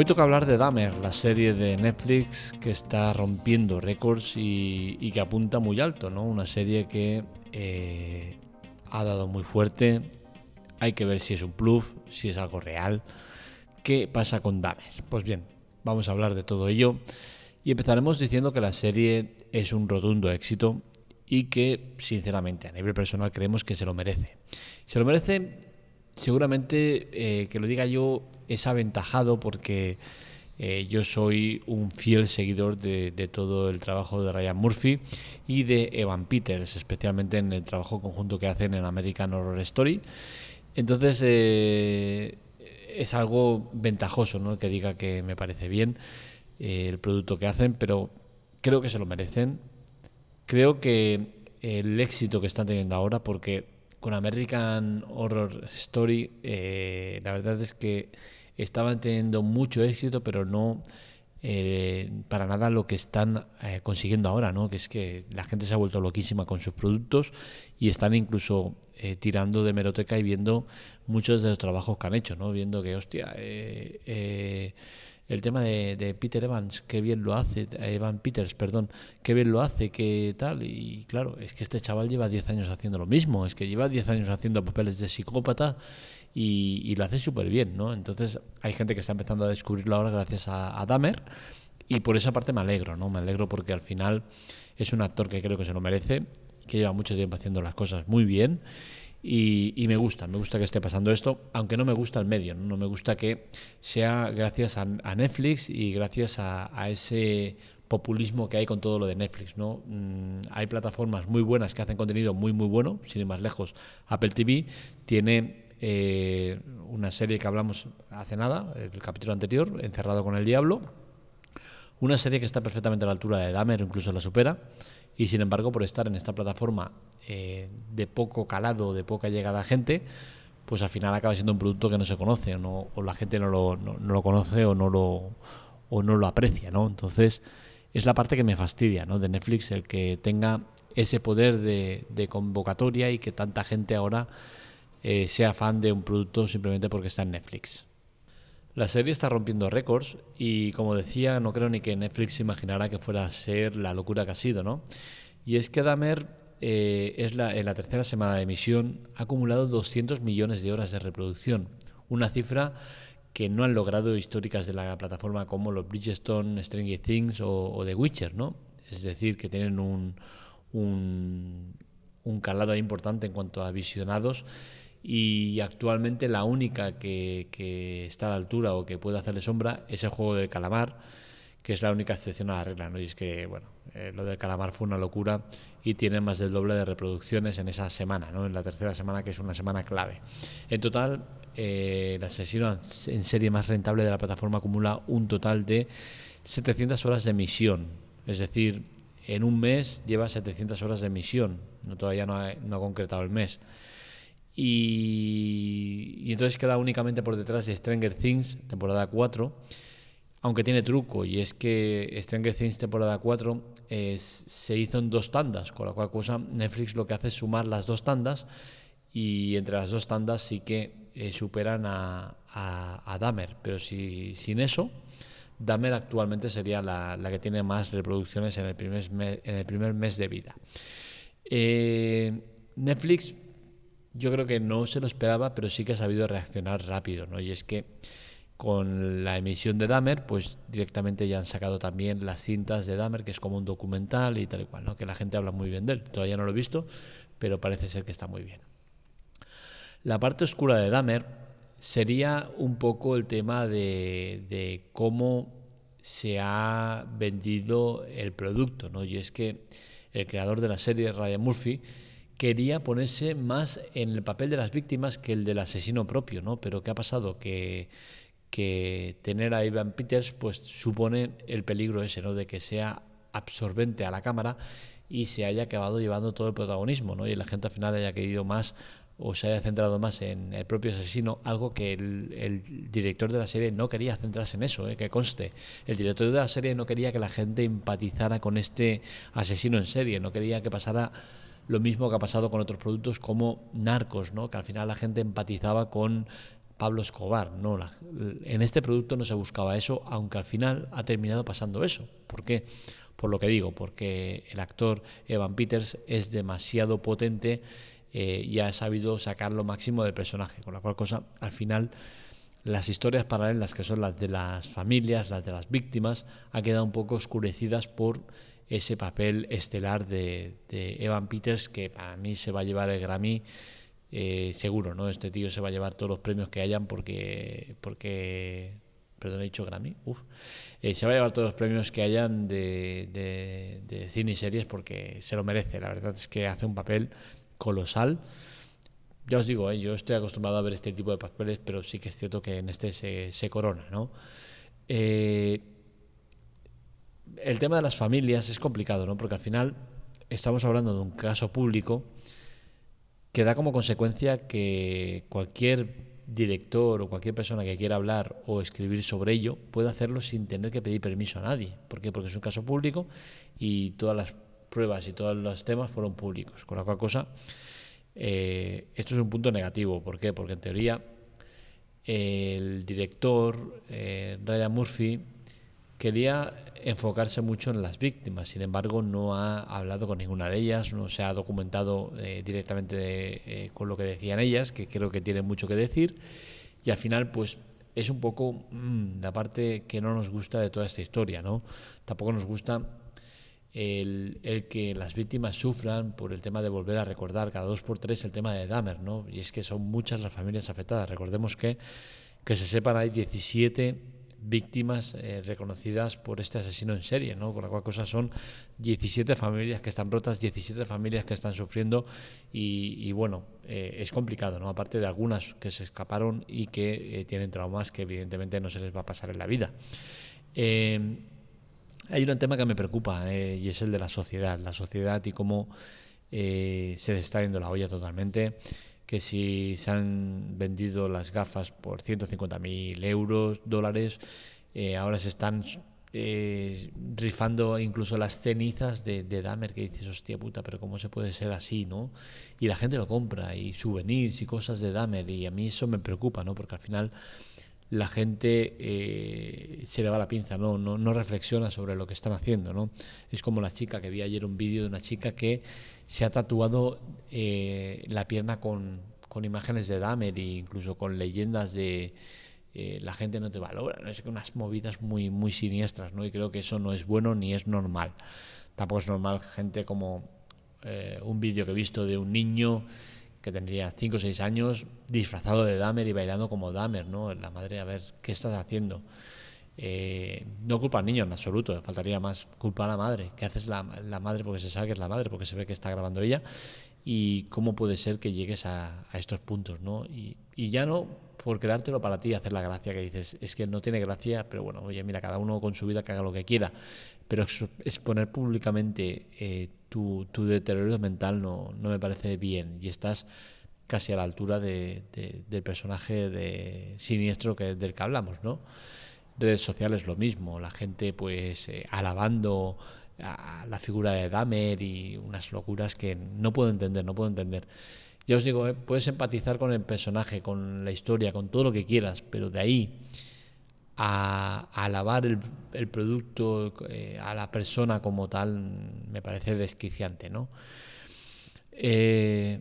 Hoy toca hablar de Dahmer, la serie de Netflix que está rompiendo récords y, que apunta muy alto, ¿no? Una serie que eh, ha dado muy fuerte. Hay que ver si es un plus, si es algo real. ¿Qué pasa con Dahmer? Pues bien, vamos a hablar de todo ello y empezaremos diciendo que la serie es un rotundo éxito y que, sinceramente, a nivel personal creemos que se lo merece. Se lo merece seguramente eh, que lo diga yo es aventajado porque eh, yo soy un fiel seguidor de, todo el trabajo de Ryan Murphy y de Evan Peters, especialmente en el trabajo conjunto que hacen en American Horror Story. Entonces eh, es algo ventajoso ¿no? que diga que me parece bien el producto que hacen, pero creo que se lo merecen. Creo que el éxito que están teniendo ahora, porque con American Horror Story, eh, la verdad es que estaban teniendo mucho éxito, pero no eh, para nada lo que están eh, consiguiendo ahora, ¿no? Que es que la gente se ha vuelto loquísima con sus productos y están incluso tirando de meroteca y viendo muchos de los trabajos que han hecho, ¿no? Viendo que, hostia, el tema de, Peter Evans, qué bien lo hace, Evan Peters, perdón, qué bien lo hace, qué tal. Y claro, es que este chaval lleva 10 años haciendo lo mismo, es que lleva 10 años haciendo papeles de psicópata y, lo hace súper bien, ¿no? Entonces hay gente que está empezando a descubrirlo ahora gracias a, a Dahmer y por esa parte me alegro, ¿no? Me alegro porque al final es un actor que creo que se lo merece, que lleva mucho tiempo haciendo las cosas muy bien y, me gusta, me gusta que esté pasando esto, aunque no me gusta el medio, no, me gusta que sea gracias a, Netflix y gracias a, ese populismo que hay con todo lo de Netflix. ¿no? Mm, hay plataformas muy buenas que hacen contenido muy, muy bueno, sin ir más lejos. Apple TV tiene eh, una serie que hablamos hace nada, el capítulo anterior, Encerrado con el Diablo. Una serie que está perfectamente a la altura de Dahmer, incluso la supera y sin embargo por estar en esta plataforma eh, de poco calado, de poca llegada a gente, pues al final acaba siendo un producto que no se conoce o, no, o la gente no lo, no, lo, conoce o no lo, o no lo aprecia, ¿no? Entonces es la parte que me fastidia, ¿no? De Netflix, el que tenga ese poder de, convocatoria y que tanta gente ahora eh, sea fan de un producto simplemente porque está en Netflix. La serie está rompiendo récords y como decía, no creo ni que Netflix imaginara que fuera a ser la locura que ha sido, ¿no? Y es que Dahmer eh, es la, en la tercera semana de emisión ha acumulado 200 millones de horas de reproducción, una cifra que no han logrado históricas de la plataforma como los Bridgestone, Stranger Things o, The Witcher, ¿no? Es decir, que tienen un, un, un calado importante en cuanto a visionados y actualmente la única que, está a la altura o que puede hacerle sombra es el juego del calamar, que es la única excepción a la regla. ¿no? Y es que, bueno, eh, lo del calamar fue una locura y tiene más del doble de reproducciones en esa semana, ¿no? en la tercera semana, que es una semana clave. En total, eh, el asesino en serie más rentable de la plataforma acumula un total de 700 horas de emisión, es decir, en un mes lleva 700 horas de emisión, no, todavía no no ha concretado el mes. Y, entonces queda únicamente por detrás de Stranger Things, temporada 4, aunque tiene truco, y es que Stranger Things temporada 4 se hizo en dos tandas, con la cual cosa Netflix lo que hace es sumar las dos tandas, y entre las dos tandas sí que eh, superan a, a, Dahmer, pero si, sin eso, Dahmer actualmente sería la, la, que tiene más reproducciones en el primer, en el primer mes de vida. Eh, Netflix yo creo que no se lo esperaba, pero sí que ha sabido reaccionar rápido, ¿no? Y es que con la emisión de Dahmer, pues directamente ya han sacado también las cintas de Dahmer, que es como un documental y tal y cual, ¿no? Que la gente habla muy bien de él. Todavía no lo he visto, pero parece ser que está muy bien. La parte oscura de Dahmer sería un poco el tema de, de cómo se ha vendido el producto, ¿no? Y es que el creador de la serie, Ryan Murphy, quería ponerse más en el papel de las víctimas que el del asesino propio, ¿no? Pero ¿qué ha pasado? Que, que tener a Ivan Peters pues supone el peligro ese, ¿no? De que sea absorbente a la cámara y se haya acabado llevando todo el protagonismo, ¿no? Y la gente al final haya querido más o se haya centrado más en el propio asesino, algo que el, director de la serie no quería centrarse en eso, ¿eh? que conste. El director de la serie no quería que la gente empatizara con este asesino en serie, no quería que pasara lo mismo que ha pasado con otros productos como Narcos, ¿no? que al final la gente empatizaba con Pablo Escobar. No, en este producto no se buscaba eso, aunque al final ha terminado pasando eso. ¿Por qué? Por lo que digo, porque el actor Evan Peters es demasiado potente eh, y ha sabido sacar lo máximo del personaje, con la cual cosa al final las historias paralelas, que son las de las familias, las de las víctimas, han quedado un poco oscurecidas por ese papel estelar de, Evan Peters, que para mí se va a llevar el Grammy eh, seguro, ¿no? Este tío se va a llevar todos los premios que hayan porque, porque perdón, he dicho Grammy, uf, eh, se va a llevar todos los premios que hayan de, de, cine y series porque se lo merece. La verdad es que hace un papel colosal. Ya os digo, eh, yo estoy acostumbrado a ver este tipo de papeles, pero sí que es cierto que en este se, se corona, ¿no? Eh, el tema de las familias es complicado, ¿no? Porque al final estamos hablando de un caso público que da como consecuencia que cualquier director o cualquier persona que quiera hablar o escribir sobre ello puede hacerlo sin tener que pedir permiso a nadie. ¿Por qué? Porque es un caso público y todas las pruebas y todos los temas fueron públicos. Con la cual cosa, eh, esto es un punto negativo. ¿Por qué? Porque en teoría el director, eh, Ryan Murphy, quería enfocarse mucho en las víctimas, sin embargo no ha hablado con ninguna de ellas, no se ha documentado eh, directamente eh, con lo que decían ellas, que creo que tiene mucho que decir, y al final pues es un poco mm, la parte que no nos gusta de toda esta historia, ¿no? Tampoco nos gusta el, el, que las víctimas sufran por el tema de volver a recordar cada dos por tres el tema de Dahmer, ¿no? Y es que son muchas las familias afectadas. Recordemos que, que se sepan hay 17 víctimas eh, reconocidas por este asesino en serie, ¿no? Con la cual cosa son 17 familias que están rotas, 17 familias que están sufriendo y, bueno, eh, es complicado, ¿no? Aparte de algunas que se escaparon y que eh, tienen traumas que evidentemente no se les va a pasar en la vida. hay un tema que me preocupa y es el de la sociedad, la sociedad y cómo se les está yendo la olla totalmente que si se han vendido las gafas por 150.000 euros, dólares, eh, ahora se están eh, rifando incluso las cenizas de, de Dahmer, que dices, hostia puta, pero ¿cómo se puede ser así, no? Y la gente lo compra, y souvenirs y cosas de Dahmer, y a mí eso me preocupa, ¿no? Porque al final la gente eh, se le va la pinza, ¿no? No, no reflexiona sobre lo que están haciendo, ¿no? Es como la chica que vi ayer un vídeo de una chica que se ha tatuado eh, la pierna con, con, imágenes de Dahmer e incluso con leyendas de eh, la gente no te valora, ¿no? es que unas movidas muy, muy siniestras, ¿no? y creo que eso no es bueno ni es normal. Tampoco es normal gente como eh, un vídeo que he visto de un niño que tendría 5 o 6 años disfrazado de Dahmer y bailando como Dahmer, ¿no? La madre, a ver, ¿qué estás haciendo? Eh, no culpa al niño en absoluto, faltaría más. Culpa a la madre. ¿Qué haces la, la, madre porque se sabe que es la madre, porque se ve que está grabando ella? Y cómo puede ser que llegues a, a estos puntos, ¿no? Y, y, ya no por quedártelo para ti, hacer la gracia que dices, es que no tiene gracia, pero bueno, oye, mira, cada uno con su vida que haga lo que quiera. Pero exponer públicamente eh, tu, tu, deterioro mental no, no me parece bien y estás casi a la altura de, de, del personaje de siniestro que, del que hablamos, ¿no? redes sociales lo mismo, la gente pues eh, alabando a la figura de Dahmer y unas locuras que no puedo entender, no puedo entender. Ya os digo, eh, puedes empatizar con el personaje, con la historia, con todo lo que quieras, pero de ahí a, alabar el, producto, eh, a la persona como tal, me parece desquiciante, ¿no? Eh,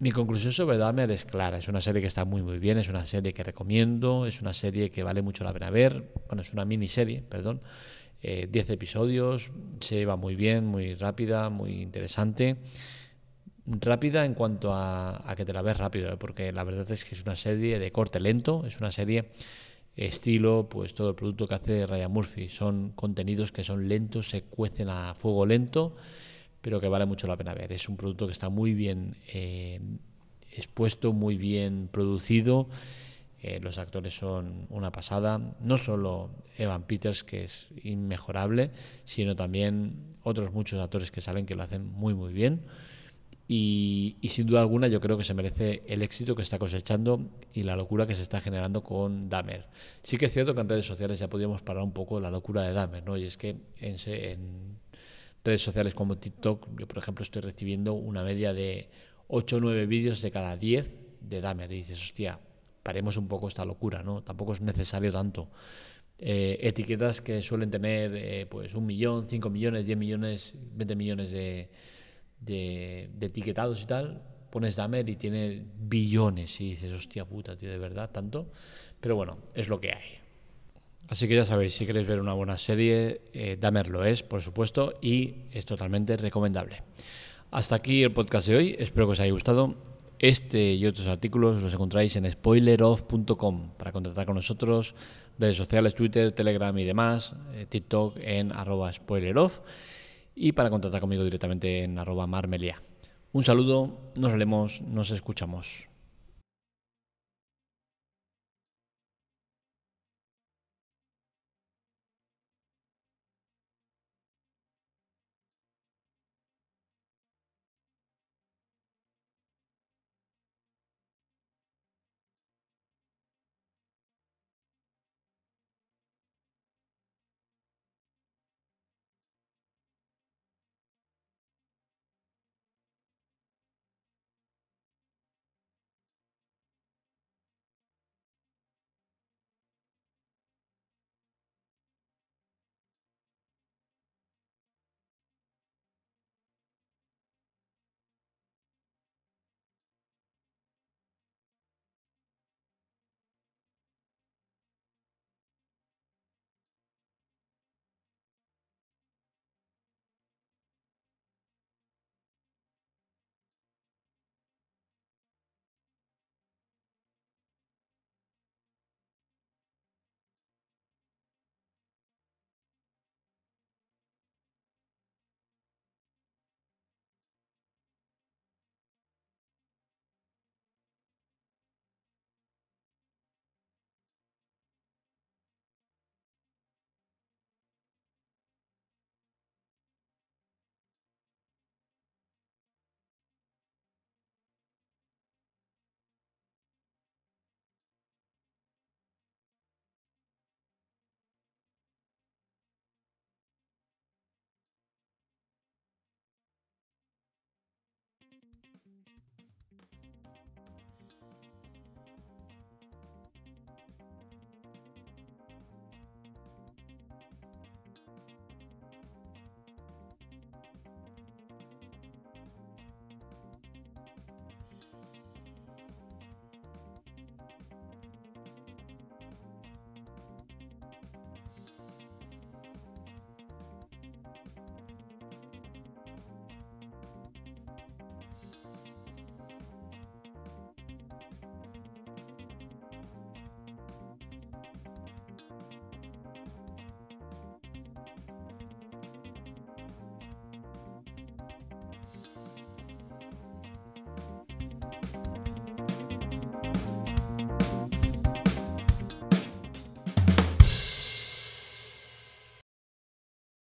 mi conclusión sobre Dahmer es clara, es una serie que está muy muy bien, es una serie que recomiendo, es una serie que vale mucho la pena ver, bueno, es una miniserie, perdón, 10 eh, episodios, se lleva muy bien, muy rápida, muy interesante. Rápida en cuanto a, que te la ves rápido, ¿eh? porque la verdad es que es una serie de corte lento, es una serie estilo, pues todo el producto que hace Ryan Murphy. Son contenidos que son lentos, se cuecen a fuego lento pero que vale mucho la pena ver. Es un producto que está muy bien eh, expuesto, muy bien producido. Eh, los actores son una pasada. No solo Evan Peters, que es inmejorable, sino también otros muchos actores que salen que lo hacen muy, muy bien. Y, sin duda alguna yo creo que se merece el éxito que está cosechando y la locura que se está generando con Dahmer. Sí que es cierto que en redes sociales ya podíamos parar un poco la locura de Dahmer, ¿no? Y es que en, en redes sociales como TikTok, yo por ejemplo estoy recibiendo una media de 8 o 9 vídeos de cada 10 de Dahmer. Y dices, hostia, paremos un poco esta locura, ¿no? Tampoco es necesario tanto. Eh, etiquetas que suelen tener eh, pues un millón, cinco millones, diez millones, veinte millones de, de, etiquetados y tal, pones Damer y tiene billones y dices, hostia puta, tío, de verdad, tanto. Pero bueno, es lo que hay. Así que ya sabéis, si queréis ver una buena serie, eh, Damer lo es, por supuesto, y es totalmente recomendable. Hasta aquí el podcast de hoy, espero que os haya gustado. Este y otros artículos los encontráis en spoileroff.com para contactar con nosotros, redes sociales, Twitter, Telegram y demás, eh, TikTok en arroba spoileroff y para contactar conmigo directamente en arroba marmelia. Un saludo, nos vemos, nos escuchamos.